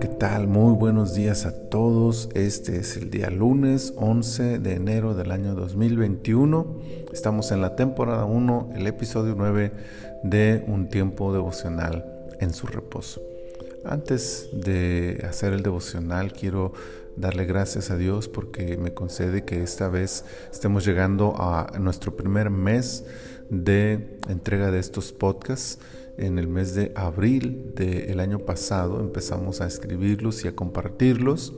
¿Qué tal? Muy buenos días a todos. Este es el día lunes 11 de enero del año 2021. Estamos en la temporada 1, el episodio 9 de Un tiempo devocional en su reposo. Antes de hacer el devocional quiero darle gracias a Dios porque me concede que esta vez estemos llegando a nuestro primer mes de entrega de estos podcasts. En el mes de abril del año pasado empezamos a escribirlos y a compartirlos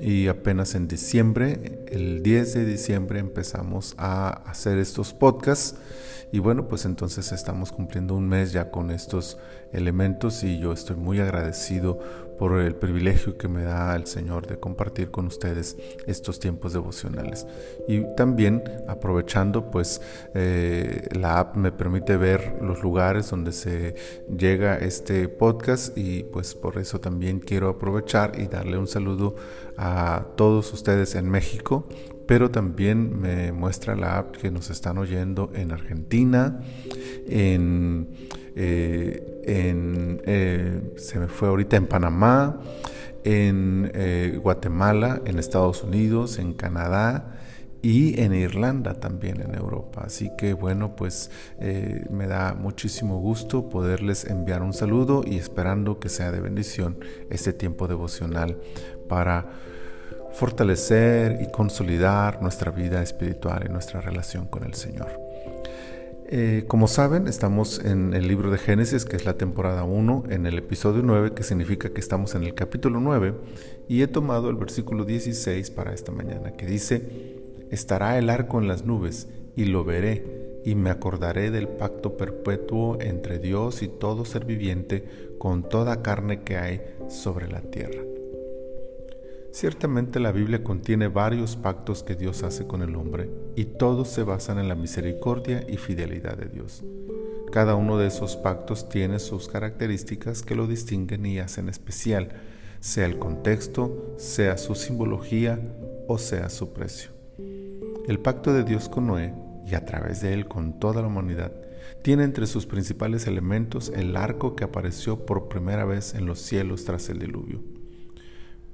y apenas en diciembre, el 10 de diciembre empezamos a hacer estos podcasts y bueno, pues entonces estamos cumpliendo un mes ya con estos elementos y yo estoy muy agradecido por el privilegio que me da el Señor de compartir con ustedes estos tiempos devocionales. Y también aprovechando, pues eh, la app me permite ver los lugares donde se llega este podcast y pues por eso también quiero aprovechar y darle un saludo a todos ustedes en México pero también me muestra la app que nos están oyendo en Argentina, en, eh, eh, se me fue ahorita en Panamá, en eh, Guatemala, en Estados Unidos, en Canadá y en Irlanda también en Europa. Así que bueno, pues me da muchísimo gusto poderles enviar un saludo y esperando que sea de bendición este tiempo devocional para fortalecer y consolidar nuestra vida espiritual y nuestra relación con el Señor. Eh, como saben, estamos en el libro de Génesis, que es la temporada 1, en el episodio 9, que significa que estamos en el capítulo 9, y he tomado el versículo 16 para esta mañana, que dice, estará el arco en las nubes, y lo veré, y me acordaré del pacto perpetuo entre Dios y todo ser viviente, con toda carne que hay sobre la tierra. Ciertamente la Biblia contiene varios pactos que Dios hace con el hombre y todos se basan en la misericordia y fidelidad de Dios. Cada uno de esos pactos tiene sus características que lo distinguen y hacen especial, sea el contexto, sea su simbología o sea su precio. El pacto de Dios con Noé y a través de él con toda la humanidad tiene entre sus principales elementos el arco que apareció por primera vez en los cielos tras el diluvio.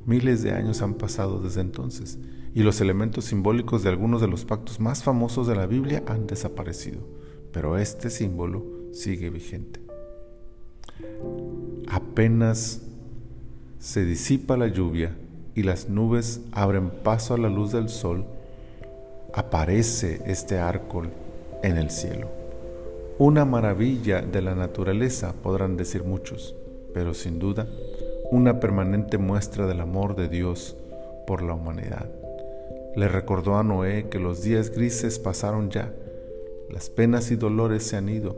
Miles de años han pasado desde entonces y los elementos simbólicos de algunos de los pactos más famosos de la Biblia han desaparecido, pero este símbolo sigue vigente. Apenas se disipa la lluvia y las nubes abren paso a la luz del sol, aparece este árbol en el cielo. Una maravilla de la naturaleza, podrán decir muchos, pero sin duda una permanente muestra del amor de Dios por la humanidad. Le recordó a Noé que los días grises pasaron ya, las penas y dolores se han ido,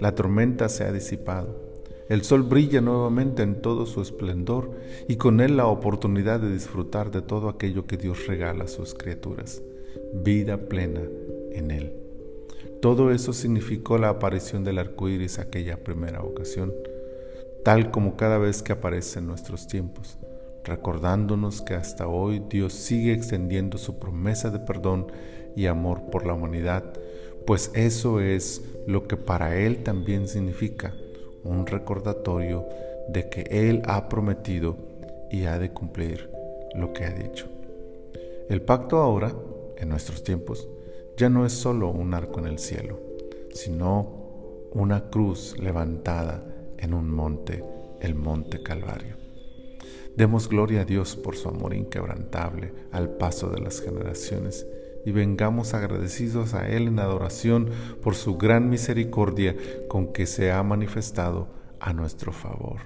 la tormenta se ha disipado, el sol brilla nuevamente en todo su esplendor y con él la oportunidad de disfrutar de todo aquello que Dios regala a sus criaturas, vida plena en él. Todo eso significó la aparición del arco iris aquella primera ocasión tal como cada vez que aparece en nuestros tiempos, recordándonos que hasta hoy Dios sigue extendiendo su promesa de perdón y amor por la humanidad, pues eso es lo que para Él también significa un recordatorio de que Él ha prometido y ha de cumplir lo que ha dicho. El pacto ahora, en nuestros tiempos, ya no es solo un arco en el cielo, sino una cruz levantada en un monte, el monte Calvario. Demos gloria a Dios por su amor inquebrantable al paso de las generaciones y vengamos agradecidos a Él en adoración por su gran misericordia con que se ha manifestado a nuestro favor.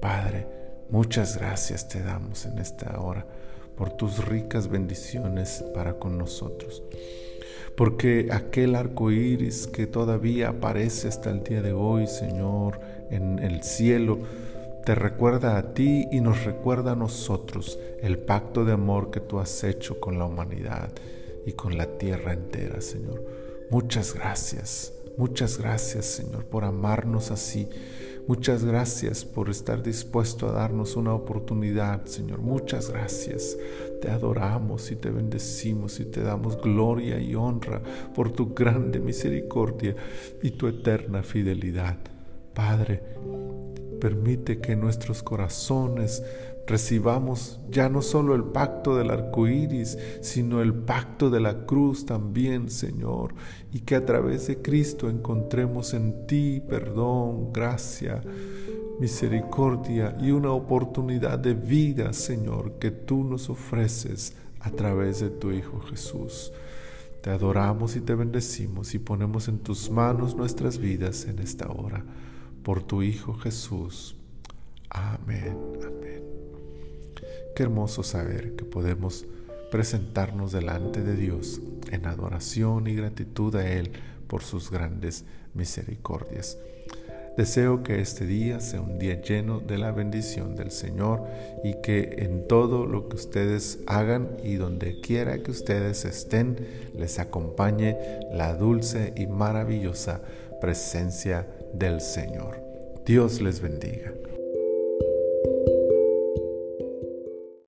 Padre, muchas gracias te damos en esta hora por tus ricas bendiciones para con nosotros porque aquel arco iris que todavía aparece hasta el día de hoy, Señor, en el cielo, te recuerda a ti y nos recuerda a nosotros el pacto de amor que tú has hecho con la humanidad y con la tierra entera, Señor. Muchas gracias, muchas gracias, Señor, por amarnos así Muchas gracias por estar dispuesto a darnos una oportunidad, Señor. Muchas gracias. Te adoramos y te bendecimos y te damos gloria y honra por tu grande misericordia y tu eterna fidelidad. Padre, permite que nuestros corazones recibamos ya no solo el pacto del arco iris, sino el pacto de la cruz también, Señor, y que a través de Cristo encontremos en ti perdón, gracia, misericordia y una oportunidad de vida, Señor, que tú nos ofreces a través de tu Hijo Jesús. Te adoramos y te bendecimos y ponemos en tus manos nuestras vidas en esta hora. Por tu Hijo Jesús. Amén. Amén. Qué hermoso saber que podemos presentarnos delante de Dios en adoración y gratitud a Él por sus grandes misericordias. Deseo que este día sea un día lleno de la bendición del Señor y que en todo lo que ustedes hagan y donde quiera que ustedes estén, les acompañe la dulce y maravillosa presencia del Señor. Dios les bendiga.